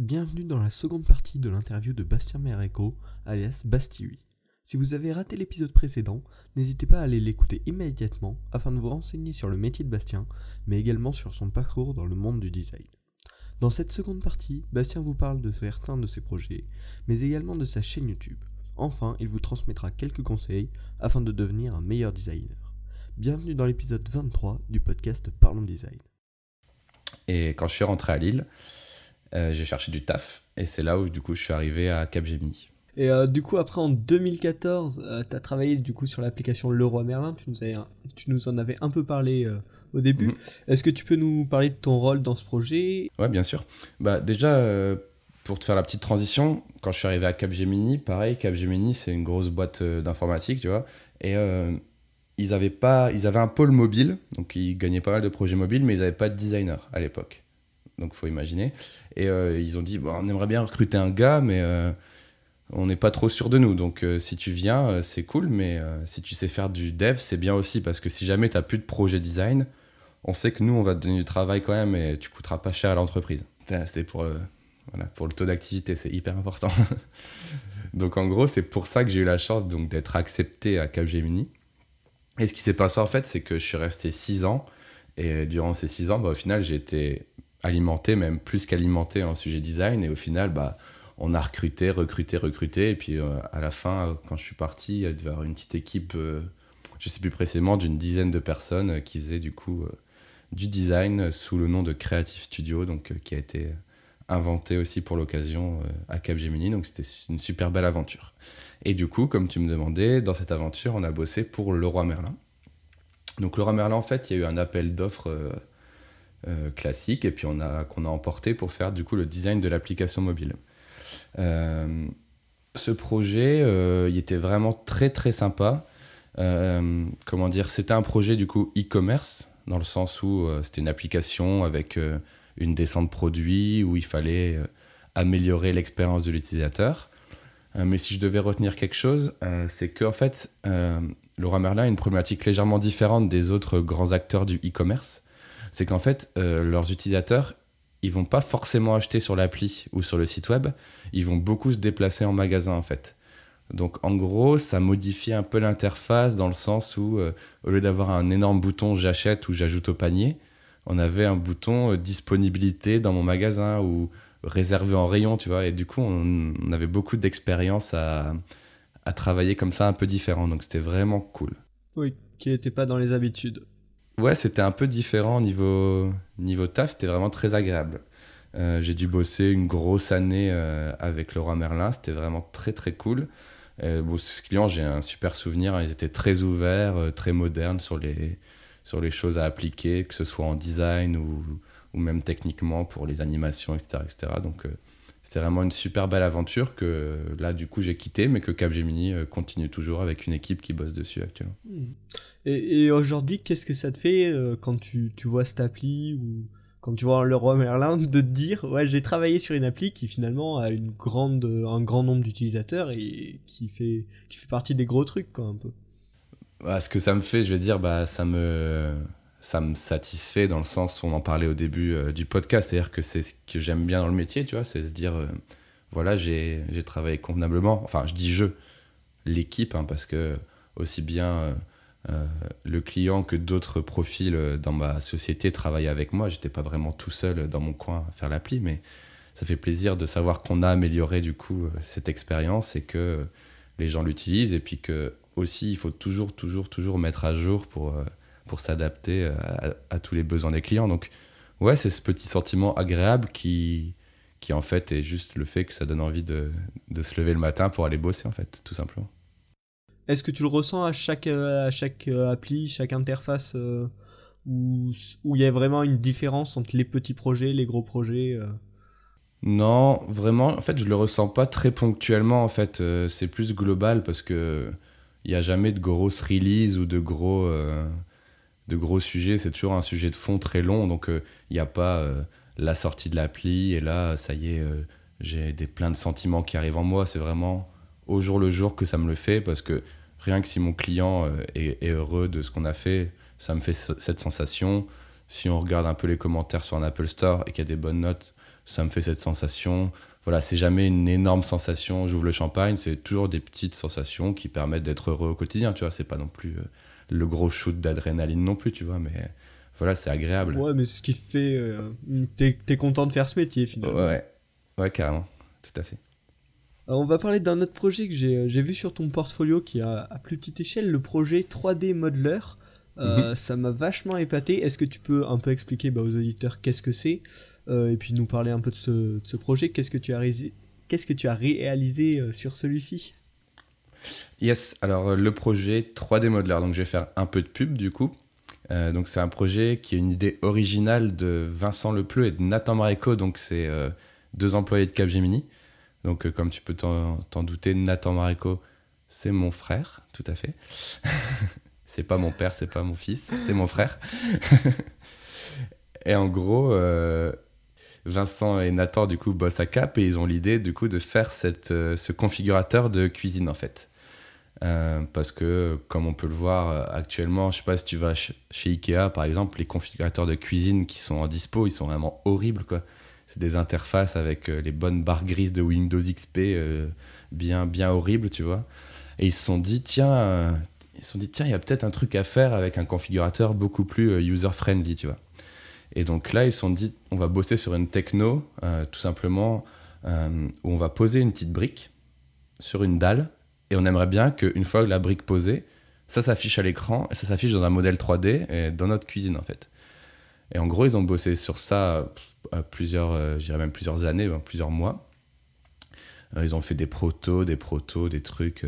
Bienvenue dans la seconde partie de l'interview de Bastien Mereco, alias Bastiwi. Si vous avez raté l'épisode précédent, n'hésitez pas à aller l'écouter immédiatement afin de vous renseigner sur le métier de Bastien, mais également sur son parcours dans le monde du design. Dans cette seconde partie, Bastien vous parle de certains de ses projets, mais également de sa chaîne YouTube. Enfin, il vous transmettra quelques conseils afin de devenir un meilleur designer. Bienvenue dans l'épisode 23 du podcast Parlons Design. Et quand je suis rentré à Lille, j'ai cherché du taf. Et c'est là où, du coup, je suis arrivé à Capgemini. Et euh, du coup, après, en 2014, tu as travaillé du coup sur l'application Leroy Merlin. Tu nous, avais, tu nous en avais un peu parlé euh, au début. Mhm. Est-ce que tu peux nous parler de ton rôle dans ce projet? Ouais, bien sûr. Bah, déjà, pour te faire la petite transition, quand je suis arrivé à Capgemini, pareil, Capgemini, c'est une grosse boîte d'informatique, tu vois. Et ils avaient, pas, ils avaient un pôle mobile, donc ils gagnaient pas mal de projets mobiles, mais ils n'avaient pas de designer à l'époque. Donc faut imaginer. Et euh, ils ont dit, bon, on aimerait bien recruter un gars, mais euh, on n'est pas trop sûr de nous. Donc euh, si tu viens, c'est cool, mais si tu sais faire du dev, c'est bien aussi, parce que si jamais tu n'as plus de projet design, on sait que nous, on va te donner du travail quand même, et tu coûteras pas cher à l'entreprise. C'est pour, voilà, pour le taux d'activité, c'est hyper important. donc en gros, c'est pour ça que j'ai eu la chance d'être accepté à Capgemini. Et ce qui s'est passé en fait, c'est que je suis resté six ans. Et durant ces six ans, bah, au final, j'ai été alimenté, même plus qu'alimenté en sujet design. Et au final, bah, on a recruté, recruté, recruté. Et puis euh, à la fin, quand je suis parti, il y une petite équipe, euh, je sais plus précisément, d'une dizaine de personnes euh, qui faisaient du coup du design sous le nom de Creative Studio, donc qui a été inventé aussi pour l'occasion à Capgemini. Donc c'était une super belle aventure. Et du coup, comme tu me demandais, dans cette aventure, on a bossé pour Leroy Merlin. Donc Leroy Merlin, en fait, il y a eu un appel d'offres euh, euh, classique et puis on a qu'on a emporté pour faire du coup le design de l'application mobile. Euh, ce projet, il était vraiment très très sympa. comment dire, c'était un projet du coup e-commerce dans le sens où c'était une application avec une descente produit où il fallait améliorer l'expérience de l'utilisateur. Euh, mais si je devais retenir quelque chose, euh, c'est qu'en fait, euh, Laura Merlin a une problématique légèrement différente des autres grands acteurs du e-commerce. C'est qu'en fait, leurs utilisateurs, ils vont pas forcément acheter sur l'appli ou sur le site web, ils vont beaucoup se déplacer en magasin en fait. Donc en gros, ça modifie un peu l'interface dans le sens où, au lieu d'avoir un énorme bouton j'achète ou j'ajoute au panier, on avait un bouton disponibilité dans mon magasin ou réservé en rayon, tu vois. Et du coup, on, avait beaucoup d'expérience à, à, travailler comme ça, un peu différent. Donc c'était vraiment cool. Oui, qui n'était pas dans les habitudes. Ouais, c'était un peu différent niveau, niveau taf, c'était vraiment très agréable. Euh, j'ai dû bosser une grosse année euh, avec Laurent Merlin, c'était vraiment très très cool. Euh, ce client, j'ai un super souvenir, hein. ils étaient très ouverts, très modernes sur les, sur les choses à appliquer, que ce soit en design ou, ou même techniquement pour les animations, etc. etc. Donc c'était vraiment une super belle aventure que là, du coup, j'ai quitté, mais que Capgemini euh, continue toujours avec une équipe qui bosse dessus actuellement. Hmm. Et, aujourd'hui, qu'est-ce que ça te fait euh, quand tu, tu, vois cette appli ou quand tu vois le roi Merlin de te dire ouais j'ai travaillé sur une appli qui finalement a une grande un grand nombre d'utilisateurs et qui fait qui fait partie des gros trucs quoi un peu? Bah, ce que ça me fait je vais dire bah ça me ça me satisfait dans le sens où on en parlait au début euh, du podcast, c'est-à-dire que c'est ce que j'aime bien dans le métier, tu vois, c'est se dire, euh, voilà, j'ai travaillé convenablement, enfin je dis je, l'équipe, hein, parce que aussi bien euh, le client que d'autres profils dans ma société travaillaient avec moi, j'étais pas vraiment tout seul dans mon coin à faire l'appli, mais ça fait plaisir de savoir qu'on a amélioré du coup cette expérience et que les gens l'utilisent. Et puis que aussi il faut toujours, toujours, toujours mettre à jour pour pour s'adapter euh, à, tous les besoins des clients. Donc, ouais, c'est ce petit sentiment agréable qui, qui, en fait, est juste le fait que ça donne envie de, de se lever le matin pour aller bosser, en fait, tout simplement. Est-ce que tu le ressens à chaque, euh, à chaque euh, appli, chaque interface où, où il y a vraiment une différence entre les petits projets, les gros projets Non, vraiment, en fait, je le ressens pas très ponctuellement, en fait. c'est plus global parce que il n'y a jamais de grosses releases ou de gros de gros sujets, c'est toujours un sujet de fond très long, donc il euh, n'y a pas euh, la sortie de l'appli et là, ça y est, euh, j'ai des plein de sentiments qui arrivent en moi. C'est vraiment au jour le jour que ça me le fait parce que rien que si mon client est, heureux de ce qu'on a fait, ça me fait cette sensation. Si on regarde un peu les commentaires sur un Apple Store et qu'il y a des bonnes notes, ça me fait cette sensation. Voilà, c'est jamais une énorme sensation, j'ouvre le champagne, c'est toujours des petites sensations qui permettent d'être heureux au quotidien, tu vois. C'est pas non plus le gros shoot d'adrénaline non plus, tu vois, mais voilà, c'est agréable. Ouais, mais c'est ce qui fait. Euh, t'es, t'es content de faire ce métier finalement. Ouais, ouais, carrément, tout à fait. on va parler d'un autre projet que j'ai, j'ai vu sur ton portfolio qui a à plus petite échelle, le projet 3D Modeler. Euh, mhm. Ça m'a vachement épaté. Est-ce que tu peux un peu expliquer bah, aux auditeurs qu'est-ce que c'est euh, et puis nous parler un peu de ce, projet? Qu'est-ce que tu as, réalisé, qu'est-ce que tu as réalisé euh, sur celui-ci? Yes, alors le projet 3D Modeler, donc je vais faire un peu de pub du coup. donc c'est un projet qui est une idée originale de Vincent Lepleu et de Nathan Maréco, donc c'est deux employés de Capgemini. Donc comme tu peux t'en, douter, Nathan Maréco, c'est mon frère, tout à fait. c'est pas mon père, c'est pas mon fils, c'est mon frère. et en gros, euh, Vincent et Nathan du coup bossent à Cap et ils ont l'idée du coup de faire cette, euh, ce configurateur de cuisine en fait. Euh, parce que comme on peut le voir actuellement, je sais pas si tu vas chez Ikea par exemple, les configurateurs de cuisine qui sont en dispo, ils sont vraiment horribles quoi. C'est des interfaces avec les bonnes barres grises de Windows XP, bien bien horribles, tu vois. Et ils se sont dit tiens, ils se sont dit, tiens, il y a peut-être un truc à faire avec un configurateur beaucoup plus euh, user-friendly, tu vois. Et donc là, ils se sont dit, on va bosser sur une techno, euh, tout simplement, euh, où on va poser une petite brique sur une dalle, et on aimerait bien qu'une fois la brique posée, ça s'affiche à l'écran, et ça s'affiche dans un modèle 3D, et dans notre cuisine, en fait. Et en gros, ils ont bossé sur ça plusieurs, je même plusieurs années, plusieurs mois. ils ont fait des protos, des protos, des trucs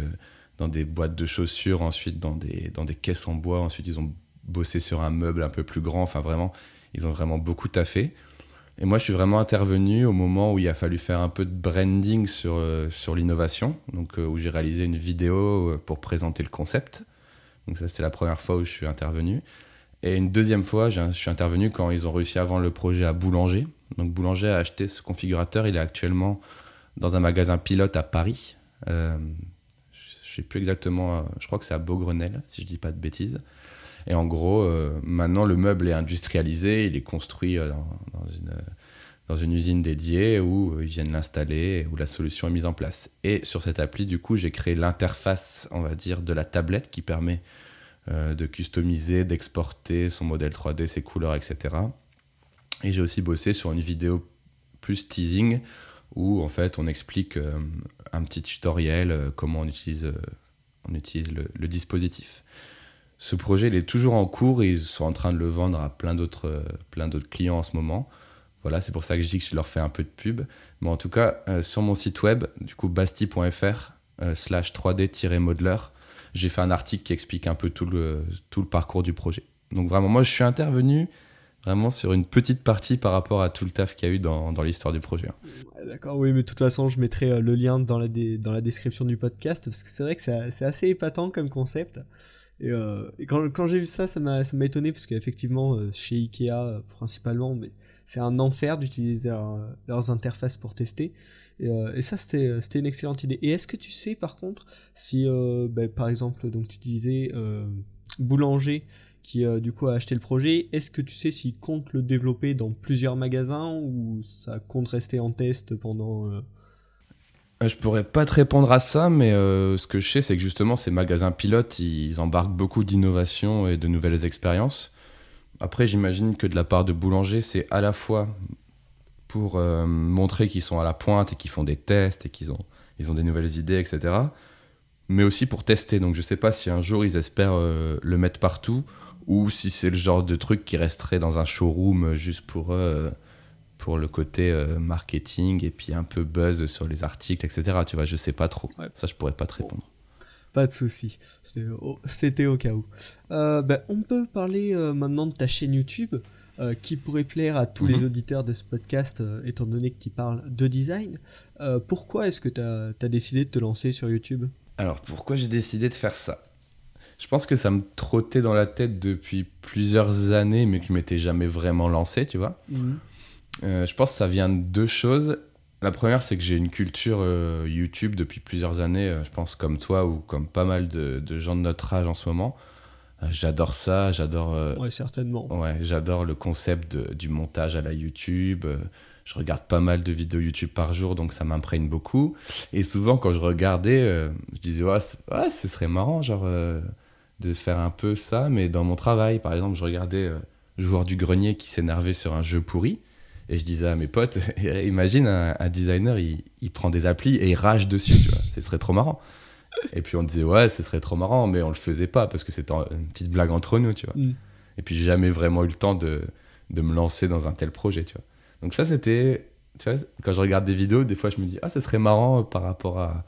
dans des boîtes de chaussures, ensuite dans des, dans des caisses en bois, ensuite ils ont bossé sur un meuble un peu plus grand, enfin vraiment, ils ont vraiment beaucoup taffé. Et moi, je suis vraiment intervenu au moment où il a fallu faire un peu de branding sur, euh, sur l'innovation, donc euh, où j'ai réalisé une vidéo euh, pour présenter le concept. Donc ça, c'est la première fois où je suis intervenu. Et une deuxième fois, je suis intervenu quand ils ont réussi à vendre le projet à Boulanger. Donc Boulanger a acheté ce configurateur, il est actuellement dans un magasin pilote à Paris. Je sais plus exactement, je crois que c'est à Beaugrenelle, si je dis pas de bêtises. Et en gros, euh, maintenant, le meuble est industrialisé, il est construit euh, dans, une, dans une usine dédiée où ils viennent l'installer, où la solution est mise en place. Et sur cette appli, du coup, j'ai créé l'interface, on va dire, de la tablette qui permet de customiser, d'exporter son modèle 3D, ses couleurs, etc. Et j'ai aussi bossé sur une vidéo plus teasing où en fait on explique euh, un petit tutoriel euh, comment euh, on utilise le, dispositif. Ce projet il est toujours en cours et ils sont en train de le vendre à plein d'autres plein d'autres clients en ce moment. Voilà, c'est pour ça que je dis que je leur fais un peu de pub. Mais en tout cas, sur mon site web, du coup basti.fr slash 3D-modeler, j'ai fait un article qui explique un peu tout le, tout le parcours du projet. Donc vraiment, moi je suis intervenu vraiment sur une petite partie par rapport à tout le taf qu'il y a eu dans, dans l'histoire du projet. D'accord, oui, mais de toute façon, je mettrai euh, le lien dans la, dans la description du podcast parce que c'est vrai que c'est assez épatant comme concept. Et, euh, quand, quand j'ai vu ça, ça m'a étonné parce qu'effectivement, euh, chez Ikea principalement, mais c'est un enfer d'utiliser leurs interfaces pour tester. Et, et ça, c'était une excellente idée. Et est-ce que tu sais par contre si, ben, par exemple, donc tu disais boulanger qui euh, du coup a acheté le projet. Est-ce que tu sais s'il compte le développer dans plusieurs magasins ou ça compte rester en test pendant euh, euh, je pourrais pas te répondre à ça, mais ce que je sais, c'est que justement, ces magasins pilotes, ils embarquent beaucoup d'innovations et de nouvelles expériences. Après, j'imagine que de la part de Boulanger, c'est à la fois pour montrer qu'ils sont à la pointe et qu'ils font des tests et qu'ils ont, ils ont des nouvelles idées, etc. Mais aussi pour tester. Donc, je sais pas si un jour ils espèrent le mettre partout ou si c'est le genre de truc qui resterait dans un showroom juste pour, euh, pour le côté euh, marketing et puis un peu buzz sur les articles, etc. Tu vois, je sais pas trop. Ça, je pourrais pas te répondre. Pas de souci, c'était au, cas où. Euh, ben, on peut parler maintenant de ta chaîne YouTube. qui pourrait plaire à tous les mhm. auditeurs de ce podcast, étant donné que tu parles de design. pourquoi est-ce que tu as, as, décidé de te lancer sur YouTube? Alors, pourquoi j'ai décidé de faire ça? Je pense que ça me trottait dans la tête depuis plusieurs années, mais que je m'étais jamais vraiment lancé, tu vois. Mhm. Euh, je pense que ça vient de deux choses. La première, c'est que j'ai une culture euh, YouTube depuis plusieurs années, euh, je pense comme toi ou comme pas mal de, gens de notre âge en ce moment. j'adore ça, j'adore. ouais, certainement. Ouais, j'adore le concept du montage à la YouTube. je regarde pas mal de vidéos YouTube par jour, donc ça m'imprègne beaucoup. Et souvent, quand je regardais, je disais, ouais, ce serait marrant, genre, de faire un peu ça, mais dans mon travail. Par exemple, je regardais Joueur du Grenier qui s'énervait sur un jeu pourri. Et je disais à mes potes, imagine un, designer, il, prend des applis et il rage dessus, tu vois. Ce serait trop marrant. Et puis on disait, ouais, ce serait trop marrant, mais on le faisait pas parce que c'était une petite blague entre nous, tu vois. Mm. Et puis j'ai jamais vraiment eu le temps de, de me lancer dans un tel projet, tu vois. Donc ça, c'était, tu vois, quand je regarde des vidéos, des fois je me dis, ah, ce serait marrant par rapport à,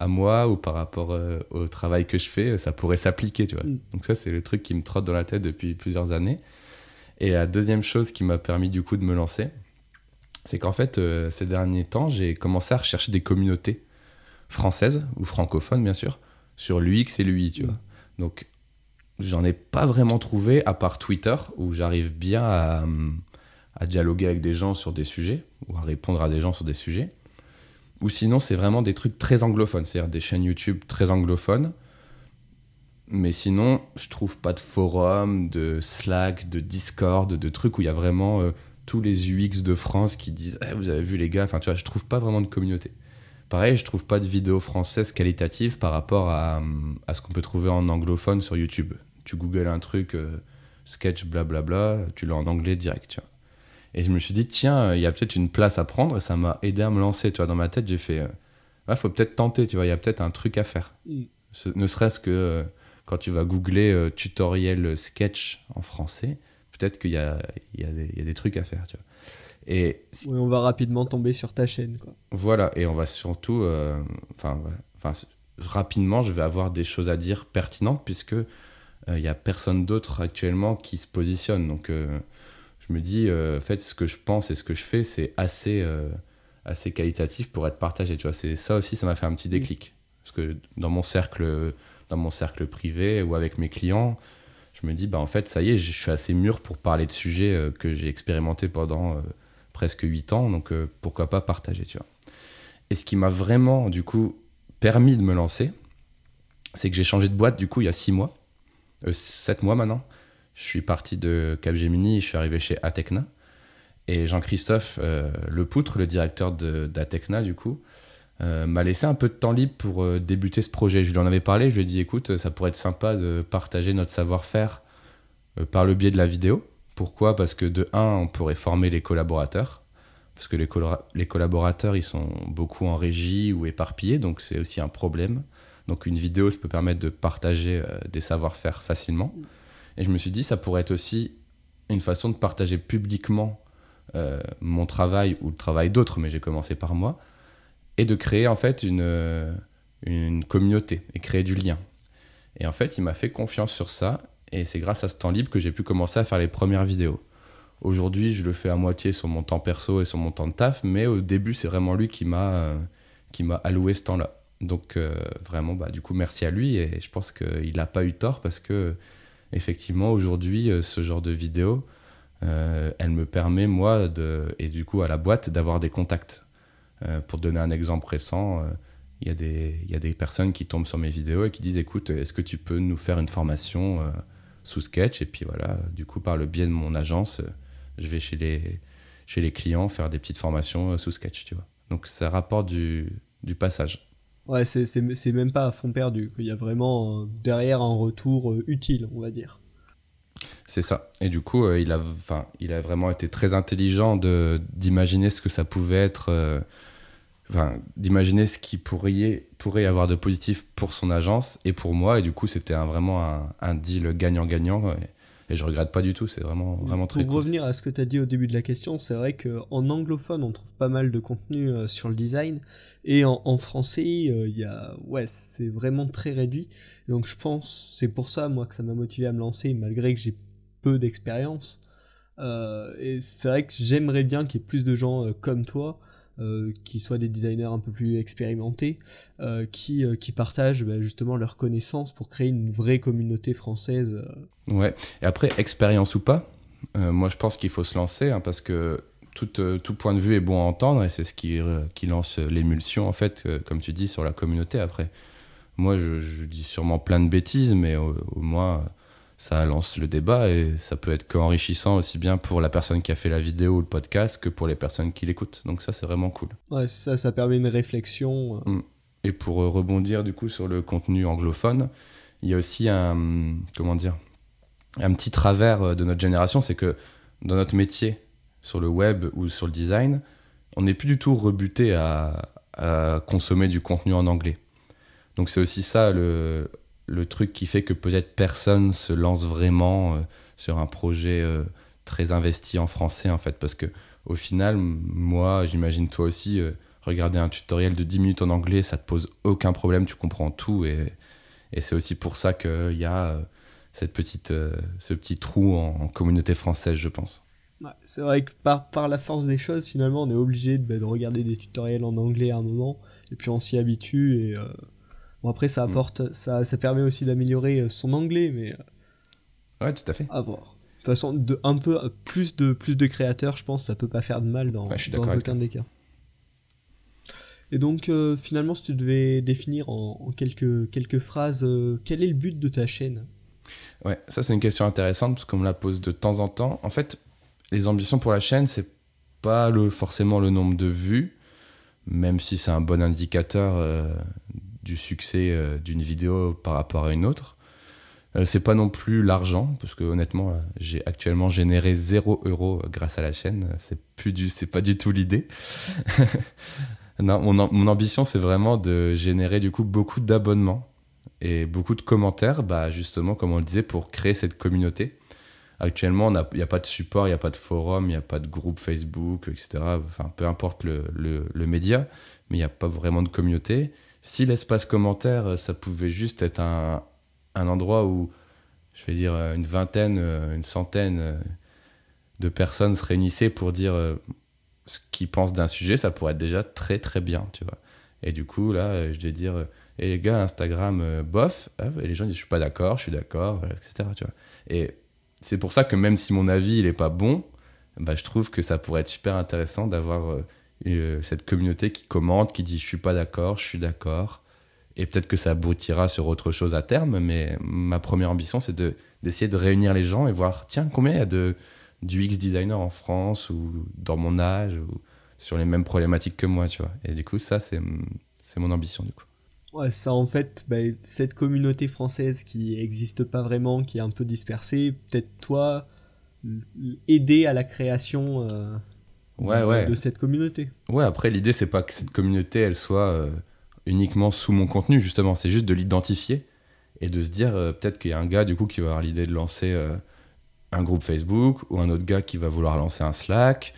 à moi ou par rapport euh, au travail que je fais, ça pourrait s'appliquer, tu vois. Mm. Donc ça, c'est le truc qui me trotte dans la tête depuis plusieurs années. Et la deuxième chose qui m'a permis du coup de me lancer, c'est qu'en fait, euh, ces derniers temps, j'ai commencé à rechercher des communautés françaises ou francophones, bien sûr, sur l'UX et l'UI, tu vois. Donc, j'en ai pas vraiment trouvé, à part Twitter, où j'arrive bien à, à, dialoguer avec des gens sur des sujets, ou à répondre à des gens sur des sujets. Ou sinon, c'est vraiment des trucs très anglophones, c'est-à-dire des chaînes YouTube très anglophones. Mais sinon, je trouve pas de forum, de Slack, de Discord, de trucs où il y a vraiment euh, tous les UX de France qui disent eh, Vous avez vu les gars Enfin, tu vois, je trouve pas vraiment de communauté. Pareil, je trouve pas de vidéos françaises qualitatives par rapport à, à ce qu'on peut trouver en anglophone sur YouTube. Tu googles un truc, euh, sketch, blablabla, tu l'as en anglais direct, tu vois. Et je me suis dit, tiens, il y a peut-être une place à prendre, et ça m'a aidé à me lancer, tu vois. Dans ma tête, j'ai fait, il euh, faut peut-être tenter, tu vois, il y a peut-être un truc à faire. Mm. ne serait-ce que euh, quand tu vas googler tutoriel sketch en français, peut-être qu'il y a, y, a y a, des trucs à faire, tu vois. Et oui, on va rapidement tomber sur ta chaîne. Quoi. Voilà, et on va surtout, euh, enfin, enfin, rapidement, je vais avoir des choses à dire pertinentes puisque il euh, n'y a personne d'autre actuellement qui se positionne. Donc, euh, je me dis, en fait, ce que je pense et ce que je fais, c'est assez, assez qualitatif pour être partagé. Tu vois, c'est ça aussi, ça m'a fait un petit déclic. Parce que dans mon cercle, dans mon cercle privé ou avec mes clients, je me dis, bah en fait, ça y est, je suis assez mûr pour parler de sujets que j'ai expérimenté pendant presque 8 ans, donc euh, pourquoi pas partager, tu vois. Et ce qui m'a vraiment, du coup, permis de me lancer, c'est que j'ai changé de boîte, du coup, il y a 6 mois, 7 euh, mois maintenant. Je suis parti de Capgemini, je suis arrivé chez Atecna. Et Jean-Christophe euh, Lepoutre, le directeur d'Atecna, du coup, m'a laissé un peu de temps libre pour débuter ce projet. Je lui en avais parlé, je lui ai dit écoute, ça pourrait être sympa de partager notre savoir-faire par le biais de la vidéo. Pourquoi? Parce que de un, on pourrait former les collaborateurs. Parce que les, les collaborateurs, ils sont beaucoup en régie ou éparpillés, donc c'est aussi un problème. Donc une vidéo, ça peut permettre de partager euh, des savoir-faire facilement. Et je me suis dit, ça pourrait être aussi une façon de partager publiquement euh, mon travail ou le travail d'autres, mais j'ai commencé par moi, et de créer en fait une, une communauté et créer du lien. Et en fait, il m'a fait confiance sur ça et c'est grâce à ce temps libre que j'ai pu commencer à faire les premières vidéos. Aujourd'hui, je le fais à moitié sur mon temps perso et sur mon temps de taf, mais au début, c'est vraiment lui qui m'a euh, qui m'a alloué ce temps-là. Donc euh, vraiment, bah, du coup, merci à lui et je pense qu'il n'a pas eu tort parce que effectivement, aujourd'hui, euh, ce genre de vidéo, elle me permet, moi, de, et du coup à la boîte, d'avoir des contacts. Pour donner un exemple récent, il y, a des, y a des personnes qui tombent sur mes vidéos et qui disent, écoute, est-ce que tu peux nous faire une formation sous Sketch? Et puis voilà, du coup, par le biais de mon agence, euh, je vais chez les, chez les clients faire des petites formations euh, sous Sketch, tu vois. Donc ça rapporte du, du passage. Ouais, c'est même pas à fond perdu. Il y a vraiment euh, derrière un retour utile, on va dire. C'est ça. Et du coup, il, a, il a vraiment été très intelligent d'imaginer ce que ça pouvait être d'imaginer ce qui pourrait, pourrait avoir de positif pour son agence et pour moi. Et du coup, c'était vraiment un, deal gagnant-gagnant. Et, je regrette pas du tout, c'est vraiment, vraiment très Pour revenir à ce que tu as dit au début de la question, c'est vrai qu'en anglophone, on trouve pas mal de contenu euh, sur le design. Et en, français, euh, y a, ouais, c'est vraiment très réduit. Donc je pense, c'est pour ça, moi, que ça m'a motivé à me lancer, malgré que j'ai peu d'expérience. Euh, et c'est vrai que j'aimerais bien qu'il y ait plus de gens comme toi euh, qui soient des designers un peu plus expérimentés, euh, qui, euh, qui partagent bah, justement leurs connaissances pour créer une vraie communauté française. Ouais, et après, expérience ou pas, moi je pense qu'il faut se lancer hein, parce que tout, tout, point de vue est bon à entendre et c'est ce qui, qui lance l'émulsion en fait, comme tu dis, sur la communauté après. Moi je, dis sûrement plein de bêtises, mais au, moins ça lance le débat et ça peut être qu'enrichissant aussi bien pour la personne qui a fait la vidéo ou le podcast que pour les personnes qui l'écoutent. Donc ça, c'est vraiment cool. Ouais, ça, ça permet une réflexion. Mm. Et pour euh, rebondir du coup sur le contenu anglophone, il y a aussi un, comment dire, un petit travers euh, de notre génération, c'est que dans notre métier, sur le web ou sur le design, on n'est plus du tout rebuté à, consommer du contenu en anglais. Donc c'est aussi ça le, le, truc qui fait que peut-être personne se lance vraiment euh, sur un projet euh, très investi en français en fait, parce que au final, moi, j'imagine toi aussi, regarder un tutoriel de 10 minutes en anglais, ça te pose aucun problème, tu comprends tout et, et c'est aussi pour ça qu'il y a cette petite, euh, ce petit trou en, communauté française, je pense. c'est vrai que par, par la force des choses, finalement, on est obligé de, bah, de, regarder des tutoriels en anglais à un moment, et puis on s'y habitue, et euh, bon, après, ça mm. apporte, ça, ça permet aussi d'améliorer euh, son anglais, mais. ouais, tout à fait. À voir. De toute façon, de, un peu plus de, plus de créateurs, je pense, ça peut pas faire de mal dans, dans aucun des cas. Et donc, finalement, si tu devais définir en, quelques, quelques phrases, quel est le but de ta chaîne? Ouais, ça c'est une question intéressante parce qu'on me la pose de temps en temps. En fait, les ambitions pour la chaîne, c'est pas le, forcément le nombre de vues, même si c'est un bon indicateur euh, du succès euh, d'une vidéo par rapport à une autre. Euh, c'est pas non plus l'argent, parce que honnêtement, j'ai actuellement généré 0 euros grâce à la chaîne. C'est plus du, c'est pas du tout l'idée. non, mon, mon ambition, c'est vraiment de générer du coup beaucoup d'abonnements et beaucoup de commentaires, bah, justement, comme on le disait, pour créer cette communauté. Actuellement, il n'y a, pas de support, il n'y a pas de forum, il n'y a pas de groupe Facebook, etc. Enfin, peu importe le, le, média, mais il n'y a pas vraiment de communauté. Si l'espace commentaire, ça pouvait juste être un, un, endroit où, je vais dire, une vingtaine, une centaine de personnes se réunissaient pour dire ce qu'ils pensent d'un sujet, ça pourrait être déjà très très bien, tu vois. Et du coup, là, je vais dire et les gars, Instagram, euh, bof. Et les gens disent, je suis pas d'accord, je suis d'accord, etc. Tu vois. Et c'est pour ça que même si mon avis, il est pas bon, bah, je trouve que ça pourrait être super intéressant d'avoir euh, euh, cette communauté qui commente, qui dit, je suis pas d'accord, je suis d'accord. Et peut-être que ça aboutira sur autre chose à terme, mais ma première ambition, c'est de, d'essayer de réunir les gens et voir, tiens, combien il y a de, du X designer en France ou dans mon âge ou sur les mêmes problématiques que moi, tu vois. Et du coup, ça, c'est, c'est mon ambition, du coup. Ouais, ça en fait, bah, cette communauté française qui n'existe pas vraiment, qui est un peu dispersée, peut-être toi aider à la création euh, de, cette communauté. Ouais, après l'idée c'est pas que cette communauté elle soit euh, uniquement sous mon contenu justement, c'est juste de l'identifier et de se dire euh, peut-être qu'il y a un gars du coup qui va avoir l'idée de lancer un groupe Facebook ou un autre gars qui va vouloir lancer un Slack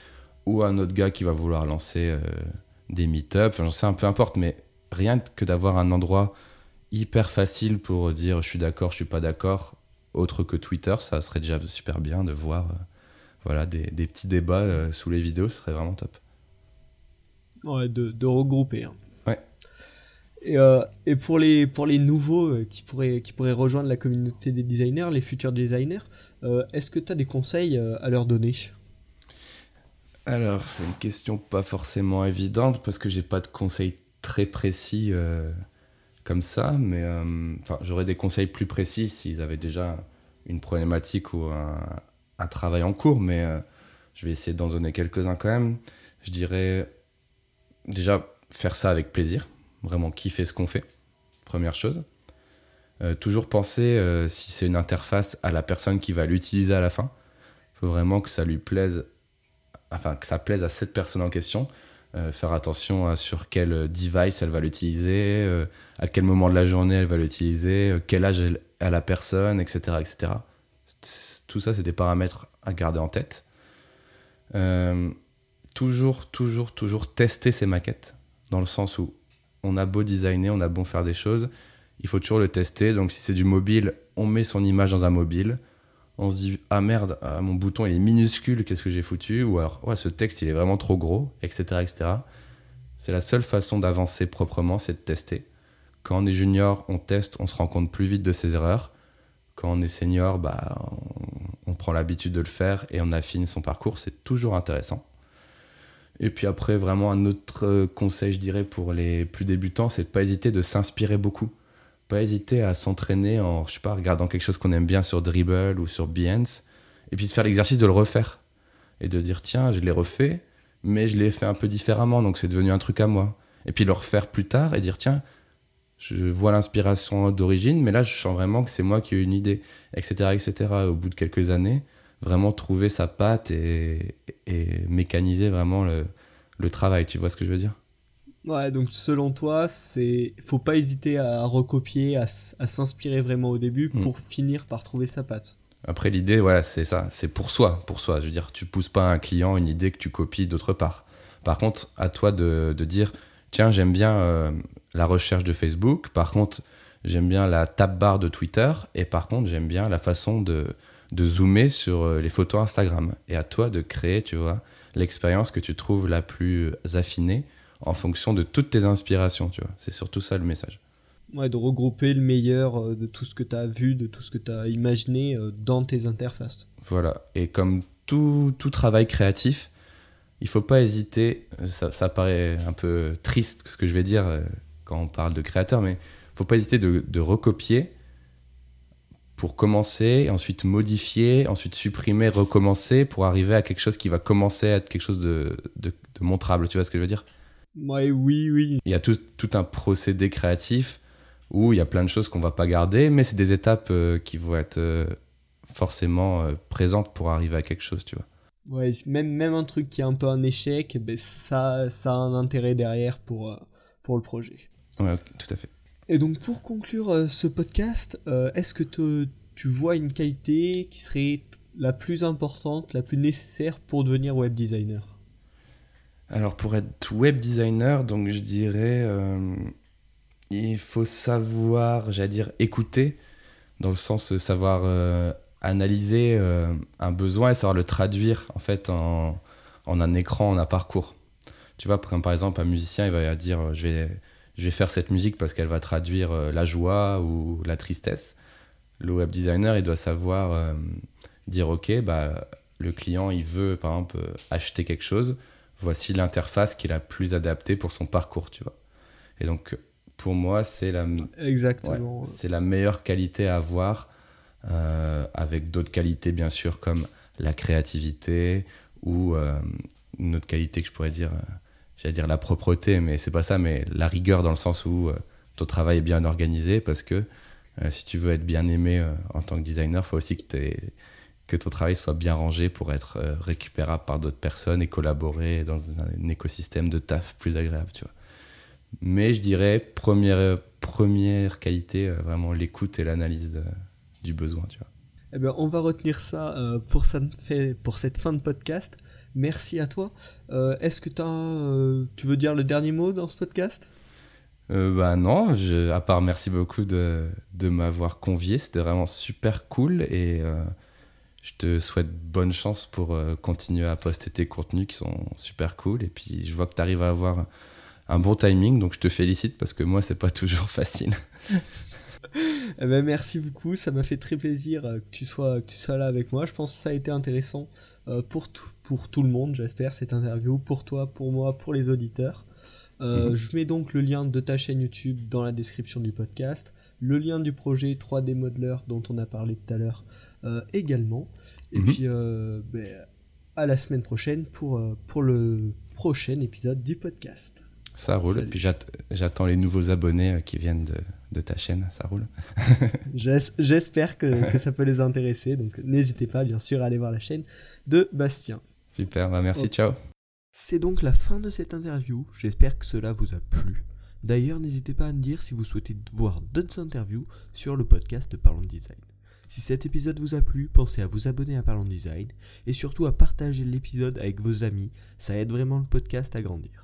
ou un autre gars qui va vouloir lancer des meet-up, enfin j'en sais un peu importe, mais rien que d'avoir un endroit hyper facile pour dire je suis d'accord, je suis pas d'accord, autre que Twitter, ça serait déjà super bien de voir euh, voilà, des, petits débats euh, sous les vidéos, ce serait vraiment top. Ouais, de, regrouper. Hein. Ouais. Et, euh, et, pour, les, pour les nouveaux qui, pourraient, qui pourraient rejoindre la communauté des designers, les futurs designers, est-ce que tu as des conseils à leur donner? Alors, c'est une question pas forcément évidente parce que j'ai pas de conseils très précis euh, comme ça, mais euh, enfin, j'aurais des conseils plus précis s'ils avaient déjà une problématique ou un, travail en cours, mais euh, je vais essayer d'en donner quelques-uns quand même. Je dirais déjà faire ça avec plaisir, vraiment kiffer ce qu'on fait, première chose. toujours penser, si c'est une interface, à la personne qui va l'utiliser à la fin. Il faut vraiment que ça lui plaise, enfin que ça plaise à cette personne en question. Euh, faire attention à sur quel device elle va l'utiliser, euh, à quel moment de la journée elle va l'utiliser, euh, quel âge elle a la personne, etc. etc. Tout ça, c'est des paramètres à garder en tête. toujours, toujours, toujours tester ses maquettes, dans le sens où on a beau designer, on a beau faire des choses, il faut toujours le tester. Donc si c'est du mobile, on met son image dans un mobile. On se dit ah merde ah, mon bouton il est minuscule qu'est-ce que j'ai foutu? Ou alors ouais ce texte il est vraiment trop gros etc etc c'est la seule façon d'avancer proprement c'est de tester. Quand on est junior on teste on se rend compte plus vite de ses erreurs quand on est senior bah on, prend l'habitude de le faire et on affine son parcours c'est toujours intéressant et puis après vraiment un autre conseil je dirais pour les plus débutants c'est de pas hésiter de s'inspirer beaucoup pas hésiter à s'entraîner en, je sais pas, regardant quelque chose qu'on aime bien sur Dribble ou sur Behance, et puis de faire l'exercice de le refaire. Et de dire, tiens, je l'ai refait, mais je l'ai fait un peu différemment, donc c'est devenu un truc à moi. Et puis le refaire plus tard et dire, tiens, je vois l'inspiration d'origine, mais là, je sens vraiment que c'est moi qui ai une idée, etc., etc. Au bout de quelques années, vraiment trouver sa patte et, et mécaniser vraiment le, le travail. Tu vois ce que je veux dire? Ouais, donc selon toi, c'est faut pas hésiter à recopier, à, s'inspirer vraiment au début hmm. pour finir par trouver sa patte. Après l'idée, voilà, c'est ça, c'est pour soi, pour soi. Je veux dire, tu pousses pas à un client une idée que tu copies d'autre part. Par contre, à toi de, de dire, tiens, j'aime bien euh, la recherche de Facebook. Par contre, j'aime bien la tab bar de Twitter. Et par contre, j'aime bien la façon de, de zoomer sur euh, les photos Instagram. Et à toi de créer, tu vois, l'expérience que tu trouves la plus affinée en fonction de toutes tes inspirations, tu vois. C'est surtout ça le message. Ouais, de regrouper le meilleur euh, de tout ce que tu as vu, de tout ce que tu as imaginé euh, dans tes interfaces. Voilà, et comme tout, tout travail créatif, il faut pas hésiter, ça, ça, paraît un peu triste ce que je vais dire euh, quand on parle de créateur, mais il faut pas hésiter de, de recopier pour commencer, ensuite modifier, ensuite supprimer, recommencer pour arriver à quelque chose qui va commencer à être quelque chose de, de, de montrable. Tu vois ce que je veux dire? Ouais, oui, oui. Il y a tout, tout, un procédé créatif où il y a plein de choses qu'on va pas garder, mais c'est des étapes euh, qui vont être euh, forcément euh, présentes pour arriver à quelque chose, tu vois. Ouais, même, même un truc qui est un peu un échec, ben ça, ça a un intérêt derrière pour, pour le projet. Ouais, tout à fait. Et donc pour conclure ce podcast, est-ce que te, tu vois une qualité qui serait la plus importante, la plus nécessaire pour devenir web designer? Alors pour être web designer, donc je dirais, euh, il faut savoir, j'allais dire, écouter, dans le sens de savoir euh, analyser euh, un besoin et savoir le traduire en fait en, en, un écran, en un parcours. Tu vois, comme par exemple un musicien, il va dire, je vais, je vais faire cette musique parce qu'elle va traduire la joie ou la tristesse. Le web designer, il doit savoir dire, ok, bah, le client, il veut par exemple acheter quelque chose voici l'interface qui est la plus adaptée pour son parcours, tu vois. Et donc, pour moi, c'est la, Exactement. c'est la meilleure qualité à avoir, euh, avec d'autres qualités, bien sûr, comme la créativité ou euh, une autre qualité que je pourrais dire, euh, j'allais dire la propreté, mais c'est pas ça, mais la rigueur dans le sens où ton travail est bien organisé, parce que si tu veux être bien aimé en tant que designer, faut aussi que ton travail soit bien rangé pour être euh, récupérable par d'autres personnes et collaborer dans un, écosystème de taf plus agréable, tu vois. Mais je dirais première, première qualité, euh, vraiment l'écoute et l'analyse du besoin, tu vois. Eh ben, on va retenir ça euh, pour, ça fait, pour cette fin de podcast. Merci à toi. Est-ce que as, tu veux dire le dernier mot dans ce podcast? Bah non, je, à part merci beaucoup de, de m'avoir convié, c'était vraiment super cool et je te souhaite bonne chance pour euh, continuer à poster tes contenus qui sont super cool. Et puis, je vois que tu arrives à avoir un bon timing, donc je te félicite parce que moi, c'est pas toujours facile. eh ben, merci beaucoup, ça m'a fait très plaisir euh, que tu, sois, que tu sois là avec moi. Je pense que ça a été intéressant euh, pour, tout, pour tout le monde, j'espère, cette interview, pour toi, pour moi, pour les auditeurs. Mhm. Je mets donc le lien de ta chaîne YouTube dans la description du podcast, le lien du projet 3D Modeler dont on a parlé tout à l'heure euh, également. Et mhm. puis euh, ben, à la semaine prochaine pour, euh, pour le prochain épisode du podcast. Ça roule, et puis j'attends les nouveaux abonnés qui viennent de, de ta chaîne, ça roule. J'espère que, que, ça peut les intéresser, donc n'hésitez pas bien sûr à aller voir la chaîne de Bastien. Super, bah merci, ciao. C'est donc la fin de cette interview, j'espère que cela vous a plu. D'ailleurs, n'hésitez pas à me dire si vous souhaitez voir d'autres interviews sur le podcast Parlons Design. Si cet épisode vous a plu, pensez à vous abonner à Parlons Design et surtout à partager l'épisode avec vos amis, ça aide vraiment le podcast à grandir.